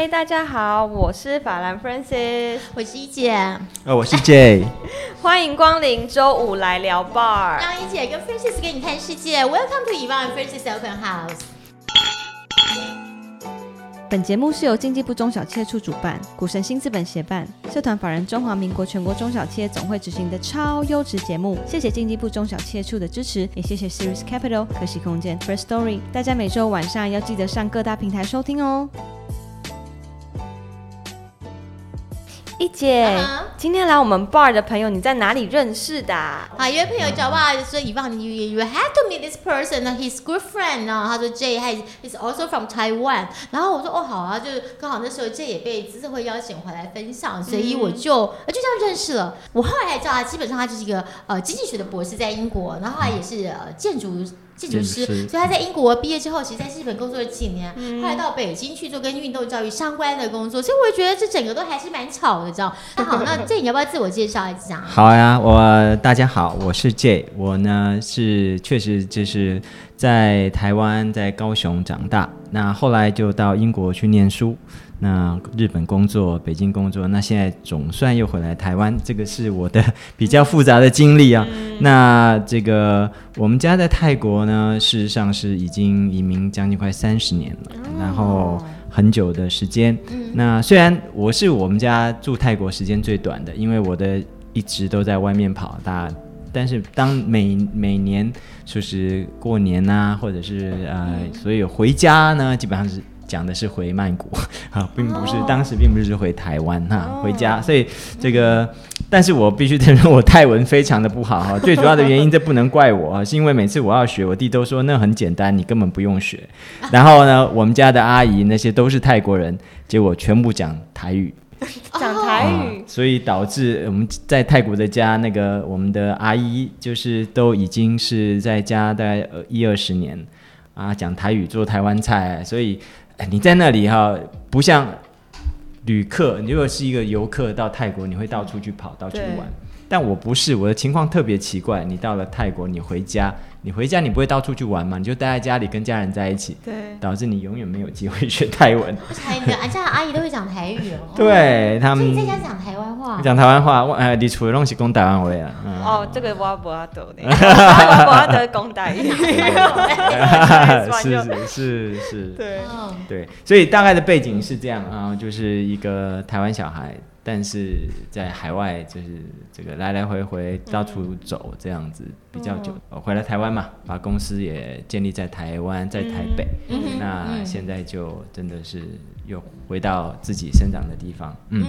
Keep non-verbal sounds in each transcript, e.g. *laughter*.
嗨，大家好，我是法兰 Francis，我是一姐，呃，我是 J，*laughs* 欢迎光临周五来聊 bar，让一姐跟 Francis 给你看世界，Welcome to Yvonne Francis Open House。本节目是由经济部中小企业处主办，股神新资本协办，社团法人中华民国全国中小企业总会执行的超优质节目。谢谢经济部中小企业处的支持，也谢谢 Series Capital 可喜空间 First Story。大家每周晚上要记得上各大平台收听哦。一姐今天来我们 bar 的朋友，你在哪里认识的啊、好，有位朋友叫哇说，Yvonne，you you you have to meet this person 呢，his good friend 呢。他说 J 他 is also from Taiwan。然后我说哦好啊，就刚好那时候 J 也被资策会邀请回来分享，所以我就、呃就这样认识了。我后来才知道他基本上他就是一个呃经济学的博士，在英国，然后后来也是呃建筑。建筑师，所以他在英国毕业之后，其实在日本工作了几年，后来到北京去做跟运动教育相关的工作，所以我觉得这整个都还是蛮巧的，这样。那好，那这你要不要自我介绍一下？好呀，我大家好，我是 J，我呢是确实就是在台湾，在高雄长大，那后来就到英国去念书，那日本工作，北京工作，那现在总算又回来台湾，这个是我的比较复杂的经历啊。那这个我们家在泰国呢，事实上是已经移民将近快三十年了，然后很久的时间。那虽然我是我们家住泰国时间最短的，因为我的一直都在外面跑，大。但是当每每年就是过年呐、或者是呃，所以回家呢，基本上是讲的是回曼谷 *laughs* 啊，并不是、当时并不是回台湾哈、回家。所以这个，但是我必须承认我泰文非常的不好哈。*laughs* 最主要的原因，这不能怪我啊，*laughs* 是因为每次我要学，我弟都说那很简单，你根本不用学。然后呢，我们家的阿姨那些都是泰国人，结果全部讲台语。讲台啊语，所以导致我们在泰国的家，那个我们的阿姨就是都已经是在家大概呃一二十年啊，讲台语做台湾菜，所以哎你在那里哈，不像旅客，你如果是一个游客到泰国，你会到处去跑，到处对玩。但我不是，我的情况特别奇怪。你到了泰国，你回家，你回家你不会到处去玩嘛？你就待在家里跟家人在一起，对，导致你永远没有机会学泰文。台 *laughs* 你的家阿姨都会讲台语哦。对他们所以在家讲台湾话。讲台湾话，我哎，你除了拢是讲台湾话啊，嗯。哦，这个我不要得的，*laughs* 我不要得公台语，是是 *laughs* 是。是，对，嗯，对，所以大概的背景是这样啊，就是一个台湾小孩，但是在海外就是这个来来回回到处走这样子比较久，呃回来台湾嘛，把公司也建立在台湾，在台北，嗯那嗯。现在就真的是又回到自己生长的地方，嗯，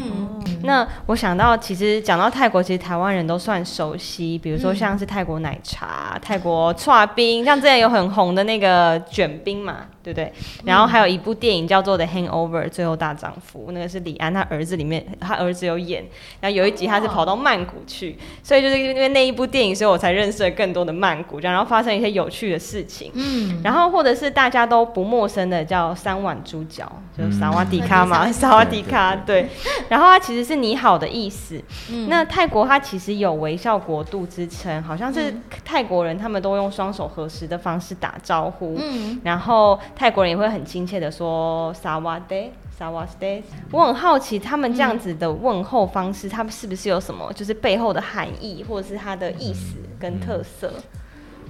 嗯，那我想到，其实讲到泰国，其实台湾人都算熟悉，比如说像是泰国奶茶、泰国串冰，像之前有很红的那个卷冰嘛，对不对？然后还有一部电影叫做《The Hangover》最后大丈夫，那个是李安他儿子里面，他儿子有演，然后有一集他是跑到曼谷去，所以就是因为那一部电影，所以我才认识了更多的曼谷，这样然后发生一些有趣的事情。嗯，然后或者是大家都不陌生的叫三碗猪脚，就是萨瓦迪卡嘛，*laughs* 嗯萨瓦迪卡，对。然后它其实是你好的意思。嗯那泰国它其实有微笑国度之称，好像是泰国人他们都用双手合十的方式打招呼，嗯，然后泰国人也会很亲切的说萨瓦德。我很好奇他们这样子的问候方式，他们是不是有什么就是背后的含义，或者是它的意思跟特色？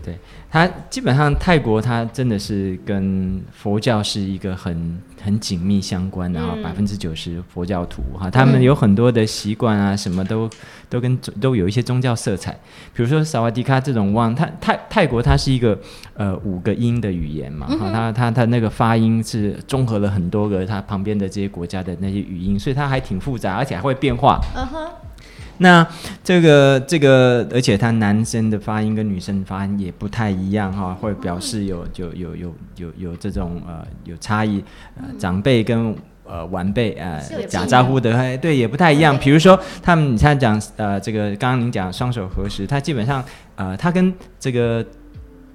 对它基本上泰国它真的是跟佛教是一个很很紧密相关的哈，嗯百分之九十佛教徒哈，他们有很多的习惯啊，什么都都跟都有一些宗教色彩。比如说萨瓦迪卡这种汪，它泰泰国它是一个呃五个音的语言嘛，哈，它它它那个发音是综合了很多个它旁边的这些国家的那些语音，所以它还挺复杂，而且还会变化。嗯哼，那这个这个，而且他男生的发音跟女生发音也不太一样哈，会表示有有有有有有这种呃有差异，呃长辈跟呃晚辈呃是有不一样打招呼的，哎对也不太一样。比如说他们你像讲呃这个刚刚您讲双手合十，他基本上呃他跟这个。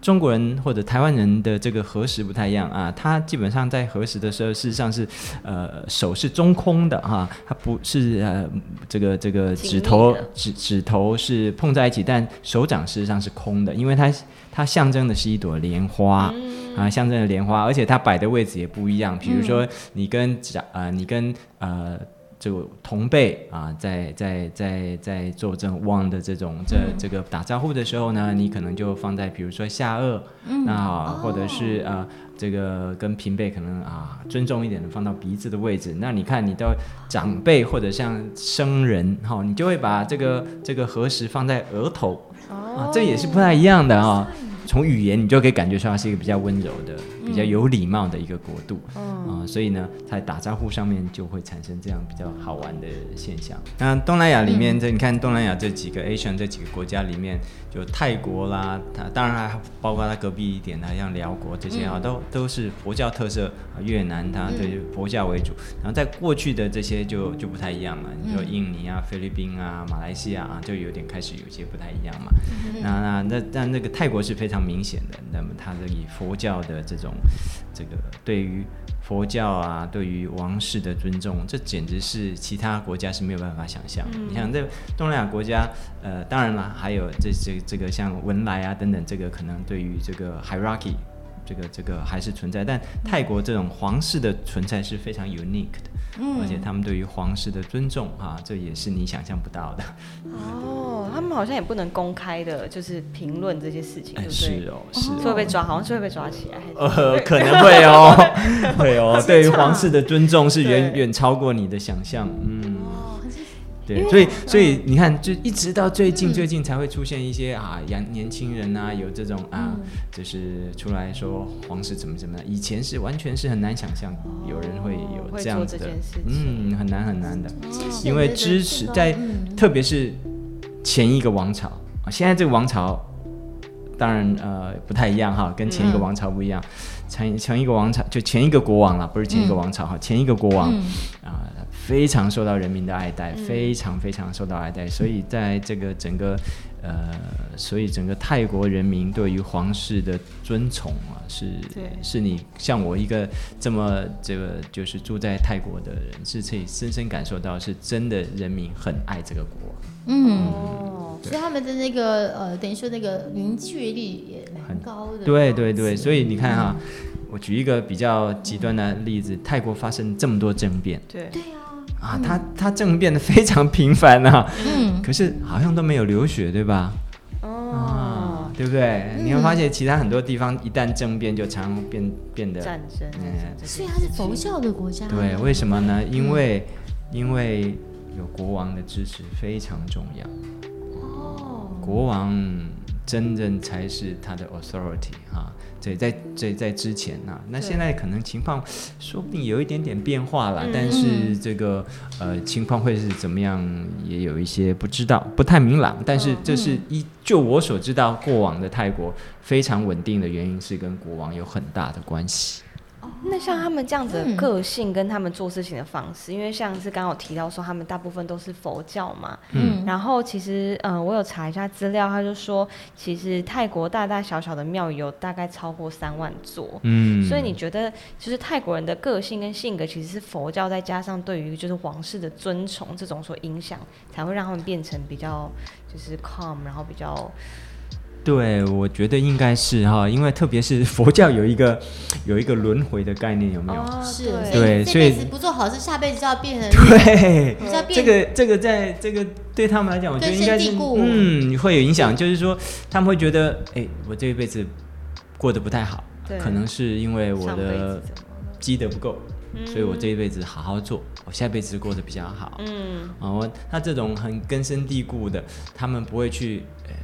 中国人或者台湾人的这个核实不太一样啊，他基本上在核实的时候，事实上是呃手是中空的哈，他不是呃这个这个指头指指头是碰在一起，但手掌事实上是空的，因为它它象征的是一朵莲花。啊，象征的莲花，而且它摆的位置也不一样。比如说，你跟长呃，你跟呃这个同辈啊，在在在在做这种望的这种这这个打招呼的时候呢，你可能就放在比如说下颚，那或者是呃这个跟平辈可能啊尊重一点的放到鼻子的位置。那你看你的长辈或者像生人哈、你就会把这个这个合十放在额头啊，这也是不太一样的啊、从语言你就可以感觉出来是一个比较温柔的、比较有礼貌的一个国度啊、所以呢，在打招呼上面就会产生这样比较好玩的现象。那东南亚里面，这你看东南亚这几个 Asian 这几个国家里面，就泰国啦，它当然还包括它隔壁一点的，像辽国这些啊，都都是佛教特色。啊越南它对佛教为主，然后在过去的这些就就不太一样了。你说印尼啊、菲律宾啊、马来西亚啊，就有点开始有些不太一样嘛。那那那但那个泰国是非常明显的，那么它的以佛教的这种这个对于佛教啊，对于王室的尊重，这简直是其他国家是没有办法想象的。你想这东南亚国家，呃，当然了，还有这这这个像文莱啊等等，这个可能对于这个 hierarchy。这个这个还是存在，但泰国这种皇室的存在是非常 unique 的，而且他们对于皇室的尊重啊，这也是你想象不到的。哦，他们好像也不能公开的，就是评论这些事情，对哎，不对？是哦，是哦会被抓，好像是会被抓起来。还 *laughs* 是呃，可能会哦，*laughs* 会哦，*laughs* 对于皇室的尊重是远远超过你的想象，嗯，对，所以所以你看，就一直到最近最近才会出现一些啊，年年轻人啊，有这种啊，就是出来说皇室怎么怎么样，以前是完全是很难想象有人会有这样子的嗯，很难很难的，哦因为支持在嗯。特别是前一个王朝啊，现在这个王朝当然呃不太一样哈，跟前一个嗯。王朝不一样。前前一个王朝就前一个国王了，不是前一个王朝哈，前一个国王嗯。啊、非常受到人民的爱戴，嗯。非常非常受到爱戴，所以在这个整个呃，所以整个泰国人民对于皇室的尊崇啊，是对。是你像我一个这么这个就是住在泰国的人，是可以深深感受到，是真的人民很爱这个国。王。嗯，哦，所以他们的那个呃，等于说那个凝聚力也蛮高的。对对对，所以你看哈、我举一个比较极端的例子，泰国发生这么多政变。对，对啊，啊，他他政变的非常频繁啊，嗯，可是好像都没有流血，对吧？哦啊，，对不对？你会发现其他很多地方一旦政变就常变变得战争嗯所以它是佛教的国家。对，为什么呢？因为因为有国王的支持非常重要，哦，国王真正才是他的 authority 啊。对，在在在之前啊，那现在可能情况说不定有一点点变化了，嗯但是这个呃情况会是怎么样，也有一些不知道，不太明朗。但是嗯这是一就我所知道，过往的泰国非常稳定的原因是跟国王有很大的关系。那像他们这样子的嗯个性跟他们做事情的方式，因为像是刚刚有提到说他们大部分都是佛教嘛，嗯然后其实嗯、呃我有查一下资料，他就说其实泰国大大小小的庙有大概超过三万座。嗯所以你觉得，就是泰国人的个性跟性格，其实是佛教再加上对于就是皇室的尊崇这种所影响，才会让他们变成比较就是 calm，然后比较对，我觉得应该是哈，因为特别是佛教有一个有一个轮回的概念，有没有？哦是，对对所以这辈子不做好事，下辈子就要变成对，比较变这个这个在这个对他们来讲，我觉得应该是嗯会有影响，就是说他们会觉得，哎，我这一辈子过得不太好，可能是因为我的？积德不够，所以我这一辈子好好做，我下辈子过得比较好。嗯，哦，他这种很根深蒂固的，他们不会去。呃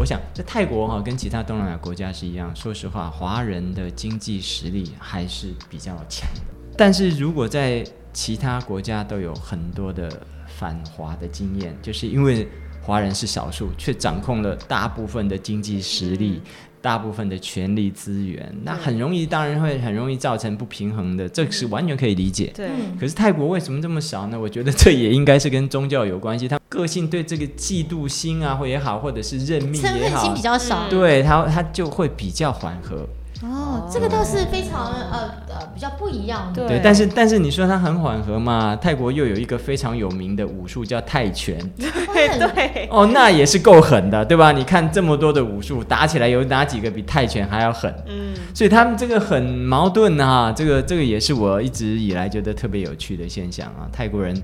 我想在泰国哈、跟其他东南亚国家是一样，说实话，华人的经济实力还是比较强的。但是如果在其他国家都有很多的反华的经验，就是因为华人是少数，却掌控了大部分的经济实力大部分的权力资源，那很容易，当然会很容易造成不平衡的，这是完全可以理解。对，嗯可是泰国为什么这么少呢？我觉得这也应该是跟宗教有关系，他个性对这个嫉妒心啊，或也好，或者是认命也好嗔恨心比，较少。嗯对他他就会比较缓和。哦，这个倒是非常呃呃比较不一样的。对对，但是但是你说它很缓和嘛？泰国又有一个非常有名的武术叫泰拳，*laughs* 对对，哦，那也是够狠的，对吧？你看这么多的武术打起来，有哪几个比泰拳还要狠？嗯，所以他们这个很矛盾啊，这个这个也是我一直以来觉得特别有趣的现象啊。泰国人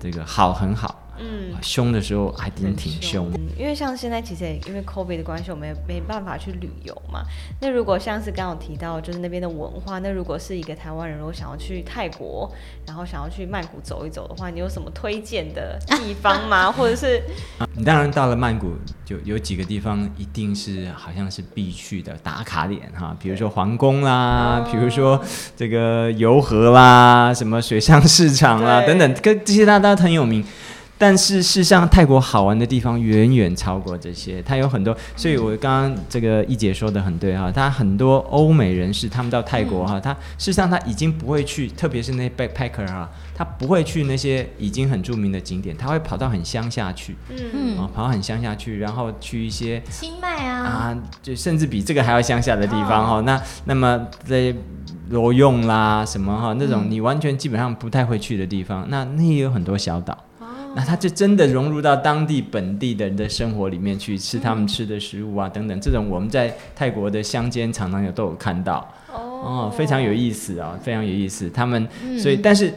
这个好很好，嗯。凶的时候还挺挺凶。嗯，因为像现在其实也因为 COVID 的关系，我们也没办法去旅游嘛。那如果像是刚刚提到，就是那边的文化，那如果是一个台湾人，如果想要去泰国，然后想要去曼谷走一走的话，你有什么推荐的地方吗？*laughs* 或者是你当然到了曼谷，就有几个地方一定是好像是必去的打卡点哈，比如说皇宫啦，比如说这个游河啦，什么水上市场啦等等，跟这些大家都很有名。但是事实上，泰国好玩的地方远远超过这些，它有很多。所以我刚刚这个一姐说的很对哈，他很多欧美人士他们到泰国哈，他事实上他已经不会去，特别是那些 backpacker 哈，他不会去那些已经很著名的景点，他会跑到很乡下去。嗯嗯啊，跑到很乡下去，然后去一些清迈啊，啊，就甚至比这个还要乡下的地方哈、那那么在罗用啦什么哈那种你完全基本上不太会去的地方，那那也有很多小岛。那他就真的融入到当地本地的人的生活里面去，吃他们吃的食物啊等等，这种我们在泰国的乡间常常有都有看到。哦，非常有意思啊，非常有意思。他们所以，但是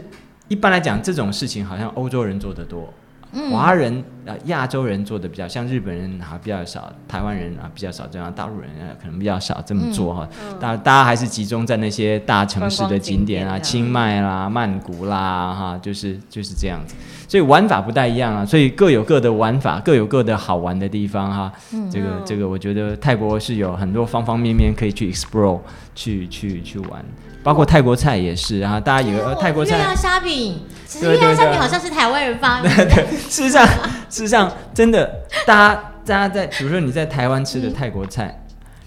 一般来讲，这种事情好像欧洲人做的多，嗯华人啊、呃亚洲人做的比较，像日本人啊比较少，台湾人啊比较少这样，大陆人啊可能比较少这么做哈。大、大家还是集中在那些大城市的景点啊，清迈啦、曼谷啦，哈，就是就是这样子。所以玩法不太一样啊，所以各有各的玩法，各有各的好玩的地方哈。这个这个，我觉得泰国是有很多方方面面可以去 explore，去去去玩，包括泰国菜也是啊。大家有、呃泰国菜月亮虾饼，其实对对对月亮虾饼好像是台湾人发明的。事实上，事实上，真的，大家大家在，比如说你在台湾吃的泰国菜，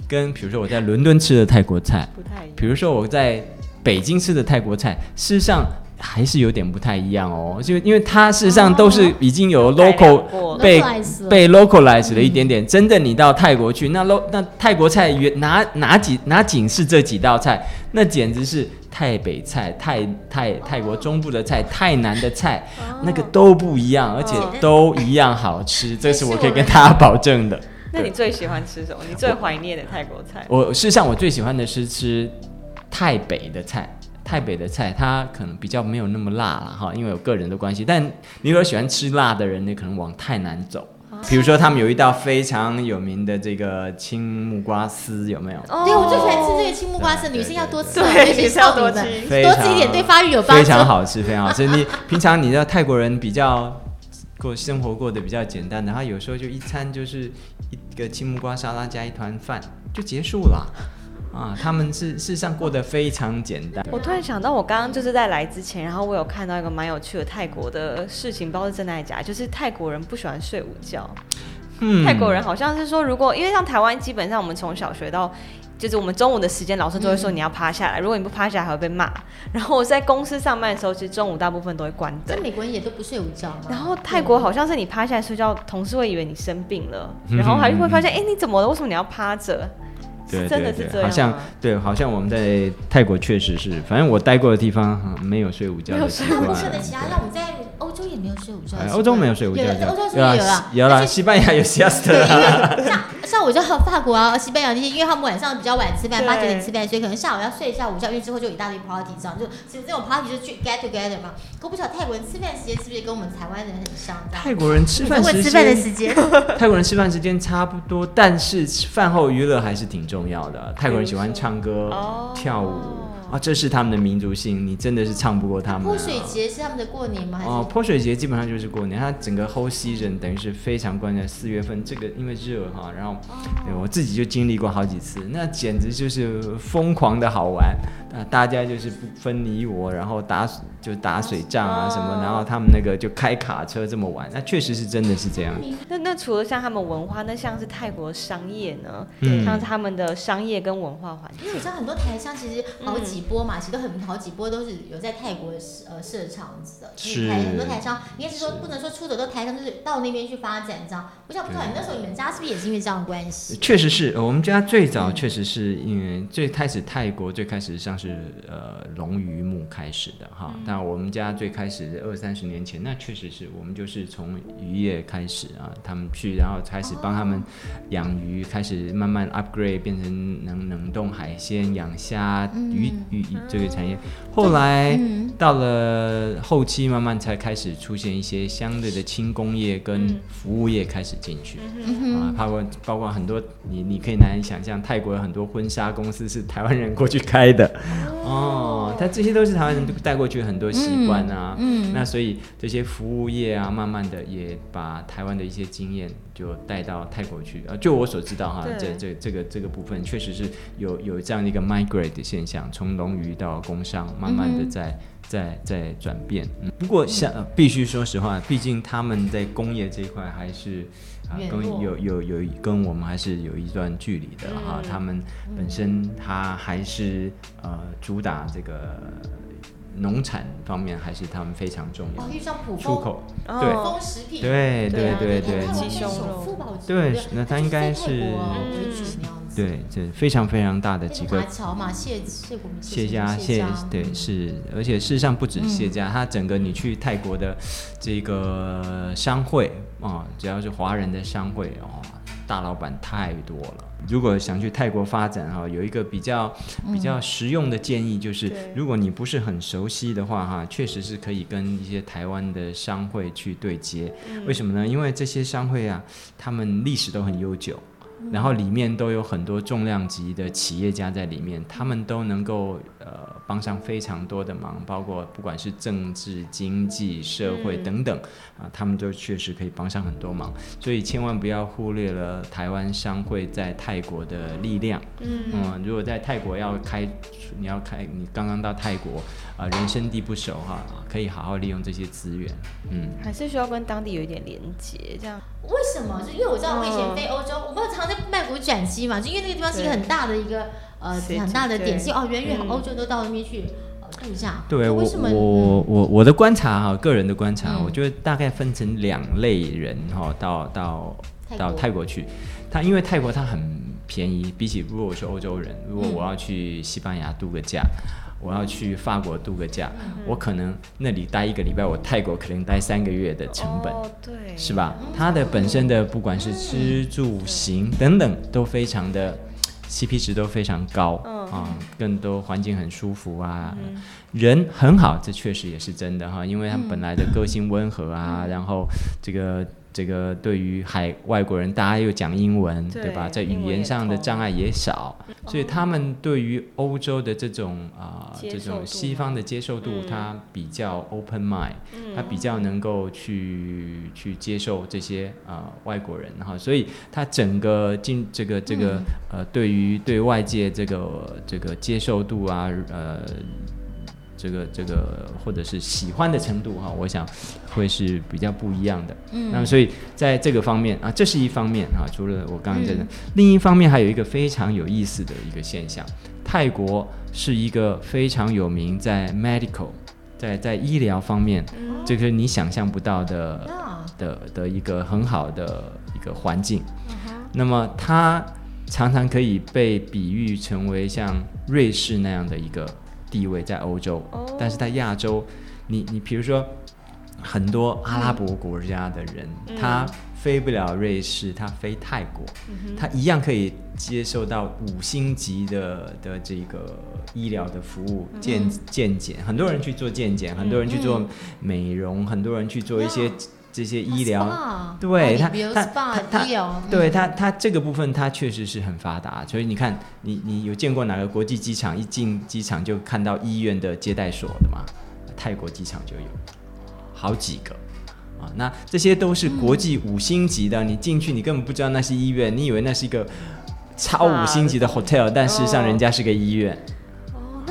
跟比如说我在伦敦吃的泰国菜，不太一样。比如说我在北京吃的泰国菜，事实上还是有点不太一样哦。就因为它事实上都是已经有 local 被被 localize 了一点点。真的，你到泰国去，那 lo 那泰国菜原哪哪几哪仅是这几道菜，那简直是泰北菜、泰泰泰国中部的菜、泰南的菜，那个都不一样，而且都一样好吃，*laughs* 这是我可以跟大家保证的。那你最喜欢吃什么？你最怀念的泰国菜？我事实上我最喜欢的是吃泰北的菜。泰北的菜，它可能比较没有那么辣了哈，因为有个人的关系。但你如果喜欢吃辣的人，你可能往泰南走。比如说，他们有一道非常有名的这个青木瓜丝，有没有？哦对，我最喜欢吃这个青木瓜丝，女生要多吃哦，对女生要多吃多吃一点对发育有帮助非。常好吃，非常好吃。你平常你知道泰国人比较过生活过得比较简单的，他有时候就一餐就是一个青木瓜沙拉加一团饭就结束了。啊，他们是事实上过得非常简单。我突然想到，我刚刚就是在来之前，然后我有看到一个蛮有趣的泰国的事情，不知道是真的还是假，就是泰国人不喜欢睡午觉。嗯泰国人好像是说，如果因为像台湾，基本上我们从小学到。就是我们中午的时间，老师都会说你要趴下来，如果你不趴下来还会被骂。然后我在公司上班的时候，其实中午大部分都会关灯在。美国人也都不睡午觉嘛。然后泰国好像是你趴下来睡觉，同事会以为你生病了，然后还会发现，哎、你怎么了？为什么你要趴着？对真的对对，是这样吗好像对，好像我们在泰国确实是，反正我待过的地方、嗯没有睡午觉没有睡午惯。我记得其他让我们在欧洲也没有睡午觉欧洲没有睡午觉有，欧洲是有有啊？有了，西班牙有 siesta 我就法国啊、西班牙那些，因为他们晚上比较晚吃饭，八九点吃饭，所以可能下午要睡一下午觉，因为之后就有一大堆 party 这样，就其实这种 party 就去 get together 嘛。可我不晓得泰国人吃饭时间是不是跟我们台湾人很像？泰国人吃饭时会吃饭的间，时间，泰国人吃饭时间差不多，但是饭后娱乐还是挺重要的。泰国人喜欢唱歌哦、跳舞啊，这是他们的民族性，你真的是唱不过他们啊。泼水节是他们的过年吗？哦，泼水节基本上就是过年，它整个 whole season 等于是非常关键。四月份这个因为热哈，然后对我自己就经历过好几次，那简直就是疯狂的好玩。大家就是不分你我，然后打就打水仗啊什么，哦然后他们那个就开卡车这么玩，那确实是真的是这样。那那除了像他们文化，那像是泰国商业呢？嗯像是他们的商业跟文化环境。因为我知道很多台商其实好几波嘛，其实都很好几波都是有在泰国呃设厂子的，所以是台很多台商应该是说不能说出走都台商，就是到那边去发展这样。我想不知道你那时候你们家是不是也是因为这样的关系？确实是呃我们家最早确实是因为最开始泰国最开始上是呃龙鱼木开始的哈，但我们家最开始二三十年前，那确实是我们就是从渔业开始啊，他们去然后开始帮他们养鱼，开始慢慢 upgrade 变成能冷冻海鲜、养虾、鱼鱼鱼这个产业，后来。嗯，到了后期，慢慢才开始出现一些相对的轻工业跟服务业开始进去、啊，包括包括很多你你可以难以想象，泰国有很多婚纱公司是台湾人过去开的哦，他这些都是台湾人带过去很多习惯啊，嗯那所以这些服务业啊，慢慢的也把台湾的一些经验就带到泰国去啊。就我所知道哈，这这这个这个部分确实是有有这样的一个 migrate 的现象，从龙鱼到工商，慢慢的在。在在转变，嗯，不过像、呃必须说实话，毕竟他们在工业这一块还是啊、跟有有有跟我们还是有一段距离的哈。他们本身他还是呃主打这个农产方面，还是他们非常重要哦，。遇上普出口哦对普丰食品，对对啊对对对那他应该是。对，这非常非常大的几个华侨嘛，谢谢国民谢家谢谢对是，而且事实上不止谢家，他整个你去泰国的这个商会啊、只要是华人的商会哦，大老板太多了。如果想去泰国发展哈、有一个比较比较实用的建议，就是对如果你不是很熟悉的话哈、确实是可以跟一些台湾的商会去对接。为什么呢？因为这些商会啊，他们历史都很悠久。然后里面都有很多重量级的企业家在里面，他们都能够呃帮上非常多的忙，包括不管是政治、经济、社会嗯等等啊，他们都确实可以帮上很多忙。所以千万不要忽略了台湾商会在泰国的力量。嗯，嗯，如果在泰国要开，你要开，你刚刚到泰国啊、人生地不熟哈、可以好好利用这些资源。嗯，还是需要跟当地有一点连接，这样。为什么？就因为我知道我以前飞欧洲，我不是常在曼谷转机嘛，就因为那个地方是一个很大的一个呃很大的点，哦，远远嗯欧洲都到那边去呃度假。对我就为什么？我我我的观察哈，个人的观察，嗯我觉得大概分成两类人哈，到到到泰国去，他因为泰国它很便宜，比起如果我是欧洲人，如果嗯我要去西班牙度个假。我要去法国度个假，嗯我可能那里待一个礼拜，我泰国可能待三个月的成本，哦，对，是吧？它的本身的不管是吃住行等等，都非常的 CP 值都非常高嗯。啊，更多环境很舒服啊，人很好，这确实也是真的哈，因为他们本来的个性温和啊，然后这个。这个对于海外国人，大家又讲英文，对对吧？在语言上的障碍也少，所以他们对于欧洲的这种啊、这种西方的接受度，嗯。它比较 open mind，他比较能够去去接受这些啊、呃外国人。哈，所以他整个进这个这个、呃对于对外界这个这个接受度啊呃这个这个或者是喜欢的程度哈，我想会是比较不一样的。嗯。那么所以在这个方面啊，这是一方面哈，除了我刚刚讲的，嗯。另一方面还有一个非常有意思的一个现象，泰国是一个非常有名在 medical 在在医疗方面，这个你想象不到的啊，的的一个很好的一个环境。嗯那么它常常可以被比喻成为像瑞士那样的一个地位在欧洲，哦。但是在亚洲，你你比如说很多阿拉伯国家的人，嗯。他飞不了瑞士，他飞泰国，他一样可以接受到五星级的的这个医疗的服务，健健检，很多人去做健检，很多人去做美容，很多人去做一些呀这些医疗。啊对他他他对它，它这个部分它确实是很发达，所以你看，你你有见过哪个国际机场一进机场就看到医院的接待所的吗？泰国机场就有好几个啊，那这些都是国际五星级的，你进去你根本不知道那是医院，你以为那是一个超五星级的 hotel，但事实上人家是个医院。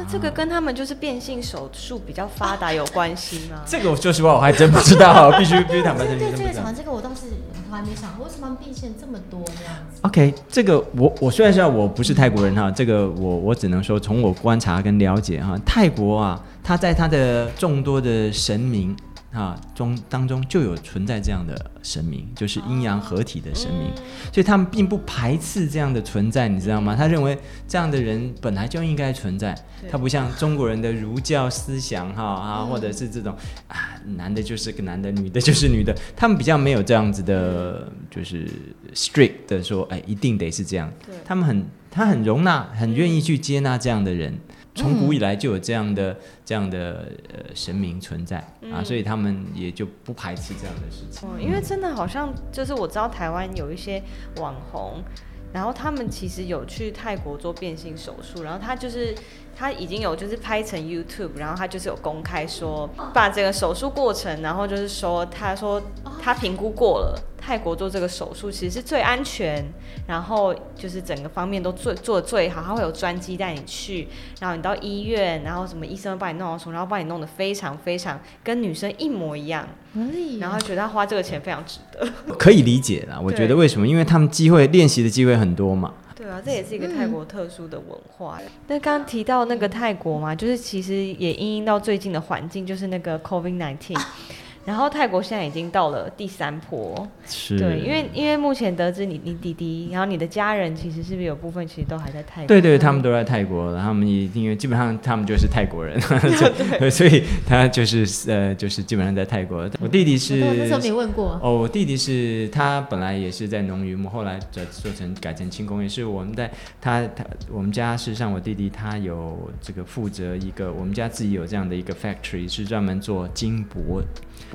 这个跟他们就是变性手术比较发达有关系吗？*laughs* 这个我说实话我还真不知道，*laughs* 必须必须坦白承认，对对，真不知道这个讲。这个我倒是我还没想过，为什么变性这么多这样子？OK，这个我我虽然说我不是泰国人哈，这个我我只能说从我观察跟了解哈，泰国啊，他在他的众多的神明啊中当中就有存在这样的神明，就是阴阳合体的神明，所以他们并不排斥这样的存在，你知道吗？他认为这样的人本来就应该存在，他不像中国人的儒教思想哈啊，或者是这种啊，男的就是个男的，女的就是女的，他们比较没有这样子的，就是 strict 的说，哎，一定得是这样。他们很他很容纳，很愿意去接纳这样的人。从古以来就有这样的这样的呃神明存在啊，所以他们也就不排斥这样的事情。哦，因为真的好像就是我知道台湾有一些网红，然后他们其实有去泰国做变性手术，然后他就是他已经有就是拍成 YouTube，然后他就是有公开说把这个手术过程，然后就是说他说他评估过了。泰国做这个手术其实是最安全，然后就是整个方面都做做的最好，他会有专机带你去，然后你到医院，然后什么医生帮你弄好手术，然后帮你弄得非常非常跟女生一模一样，然后觉得他花这个钱非常值得。可以理解啦，我觉得为什么？因为他们机会练习的机会很多嘛。对啊，这也是一个泰国特殊的文化。那刚刚提到那个泰国嘛，就是其实也因应到最近的环境，就是那个 COVID nineteen。然后泰国现在已经到了第三波，是，对，因为因为目前得知你你弟弟，然后你的家人其实是不是有部分其实都还在泰国？对对，他们都在泰国，然后他们也因为基本上他们就是泰国人，*laughs* 所以所以他就是呃就是基本上在泰国。我弟弟是我那时候没问过。哦，我弟弟是他本来也是在农渔牧，后来做做成改成轻工业。是我们在他他我们家事实上我弟弟他有这个负责一个我们家自己有这样的一个 factory，是专门做金箔，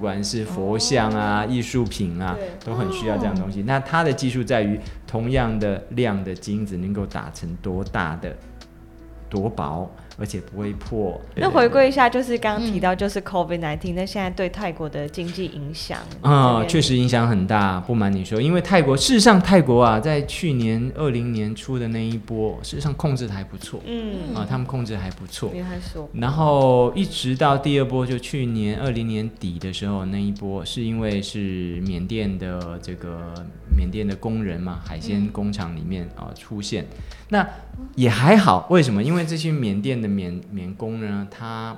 不管是佛像啊、艺术品啊，都很需要这样东西。那它的技术在于同样的量的金子能够打成多大的、多薄，而且不会破。那回归一下，就是刚刚提到就是 COVID nineteen，那现在对泰国的经济影响啊、确实影响很大。不瞒你说，因为泰国，事实上泰国啊，在去年二零年初的那一波，事实上控制的还不错嗯，啊，他们控制得还不错。然后一直到第二波，就去年二零年底的时候，那一波是因为是缅甸的这个缅甸的工人嘛，海鲜工厂里面啊、出现，那也还好，为什么？因为这些缅甸的缅缅工呢，他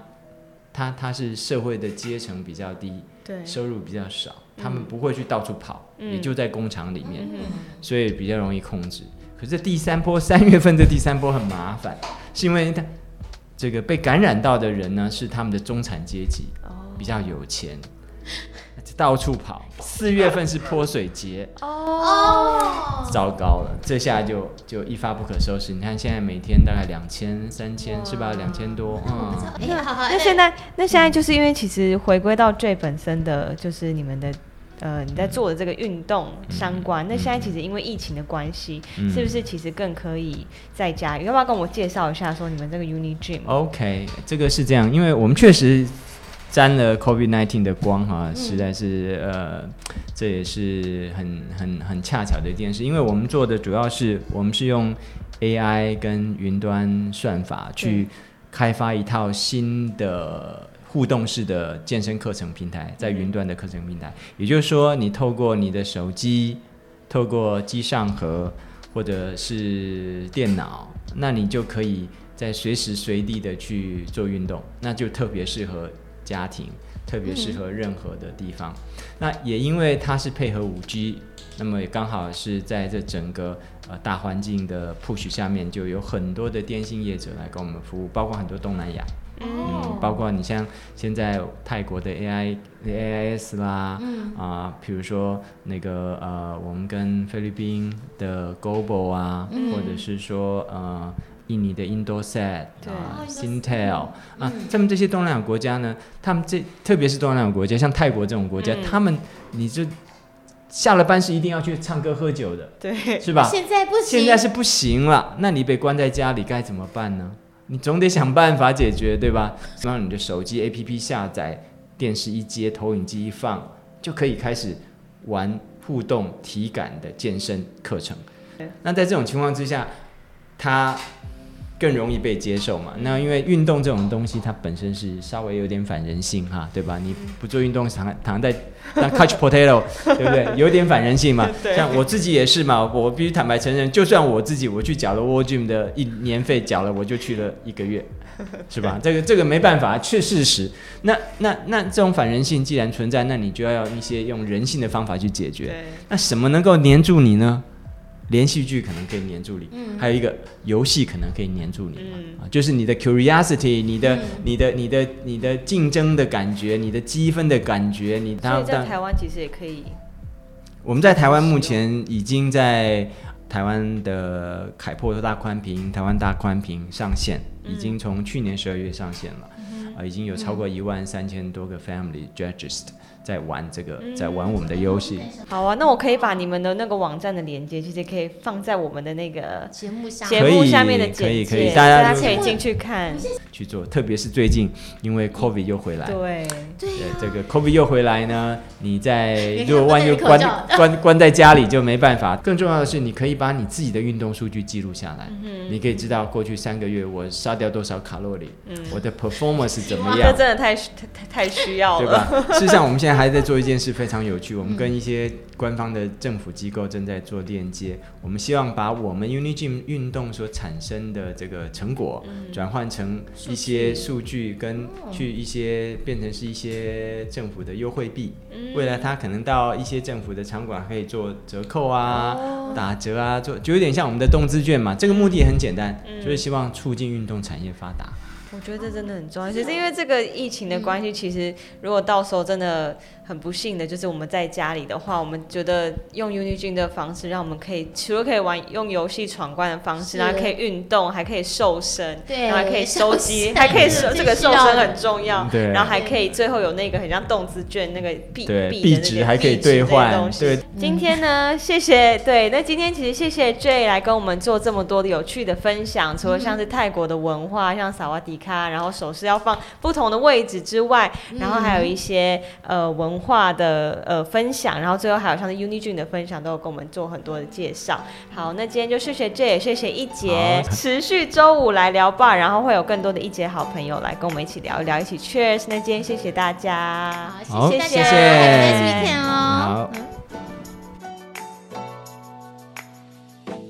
他他是社会的阶层比较低，对，收入比较少，他们不会去到处跑，嗯。也就在工厂里面，嗯。所以比较容易控制。可是第三波三月份这第三波很麻烦，是因为他这个被感染到的人呢是他们的中产阶级，哦。比较有钱，到处跑。四月份是泼水节，哦，糟糕了，这下就就一发不可收拾。你看现在每天大概两千、三千是吧？两千多，嗯。哎，好好，那现在那现在就是因为其实回归到最本身的就是你们的。呃，你在做的这个运动相关，那现在其实因为疫情的关系，嗯是不是其实更可以在家？要不要跟我介绍一下，说你们这个 Uni Gym？OK，这个是这样，因为我们确实沾了 COVID 1 9的光哈，实在是呃，这也是很很很恰巧的一件事，因为我们做的主要是我们是用 AI 跟云端算法去开发一套新的。互动式的健身课程平台，在云端的课程平台，也就是说，你透过你的手机，透过机上盒或者是电脑，那你就可以在随时随地的去做运动，那就特别适合家庭，特别适合任何的地方。那也因为它是配合五 G，那么也刚好是在这整个呃大环境的 push 下面，就有很多的电信业者来跟我们服务，包括很多东南亚。嗯，包括你像现在泰国的 AI AIS 啦，啊、比如说那个呃，我们跟菲律宾的 Global 啊，或者是说呃。印尼的 Indosat 对啊哦，Sintel 啊，他们这些东南亚国家呢，他们这特别是东南亚国家，像泰国这种国家，嗯他们你就下了班是一定要去唱歌喝酒的，对，*laughs* 是吧？现在不行，现在是不行了，那你被关在家里该怎么办呢？你总得想办法解决，对吧？让你的手机 APP 下载，电视一接，投影机一放，就可以开始玩互动体感的健身课程。那在这种情况之下，它更容易被接受嘛。那因为运动这种东西，它本身是稍微有点反人性哈，对吧？你不做运动，躺躺在那 couch potato，*laughs* 对不对？有点反人性嘛。*laughs* 像我自己也是嘛，我必须坦白承认，就算我自己我去缴了 World Gym 的一年费，缴了我就去了一个月。*laughs* 是吧？这个这个没办法，确事实。那那那这种反人性既然存在，那你就要用一些用人性的方法去解决。那什么能够黏住你呢？连续剧可能可以黏住你，还有一个游戏可能可以黏住你嘛、嗯。啊，就是你的 curiosity，你的、嗯。你的你的你的竞争的感觉，你的积分的感觉，你当然在台湾其实也可以，我们在台湾目前已经在台湾的凯擘大宽屏、台湾大宽屏上线，已经从去年十二月上线了，啊、已经有超过一万三千多个 family judges 在玩这个，在玩我们的游戏。好啊，那我可以把你们的那个网站的链接，其实可以放在我们的那个节目下节目下面的可简以可以介，大家可以进去看。去做，特别是最近因为 COVID 又回来，对，对对这个 COVID 又回来呢，你在 *laughs* 也如果万一关关关在家里就没办法。更重要的是，你可以把你自己的运动数据记录下来，嗯你可以知道过去三个月我杀掉多少卡路里，我的 performance 怎么样 *laughs* 这样。真的太太太太需要对了。吧？事实上，我们现在还在做一件事非常有趣，我们跟一些官方的政府机构正在做链接。我们希望把我们 Unigym 运动所产生的这个成果，转换成一些数据，跟去一些变成是一些政府的优惠币。未来它可能到一些政府的场馆可以做折扣啊、打折啊，做就有点像我们的动资券嘛。这个目的也很简单，就是希望促进运动产业发达。我觉得这真的很重要。其实因为这个疫情的关系，其实如果到时候真的很不幸的，就是我们在家里的话，我们觉得用 Unigyn 的方式，让我们可以除了可以玩用游戏闯关的方式，然后还可以运动，还可以瘦身，对然后还可以收集，还可以瘦这个瘦身很重要，对然后还可以最后有那个很像动资券那个币对，币币的那个值还可以兑换东，西对，今天呢，谢谢对，那今天其实谢谢 J 来跟我们做这么多的有趣的分享，除了像是泰国的文化，像萨瓦迪卡，然后手势要放不同的位置之外，然后还有一些呃文化的呃分享，然后最后还有像是 Unigym 的分享，都有跟我们做很多的介绍。好，那今天就谢谢 J，也谢谢一杰，持续周五来聊吧，然后会有更多的一杰好朋友来跟我们一起聊一聊，一起 Cheers。那今天谢谢大家，好，谢谢大家谢谢 nice weekend 哦。好嗯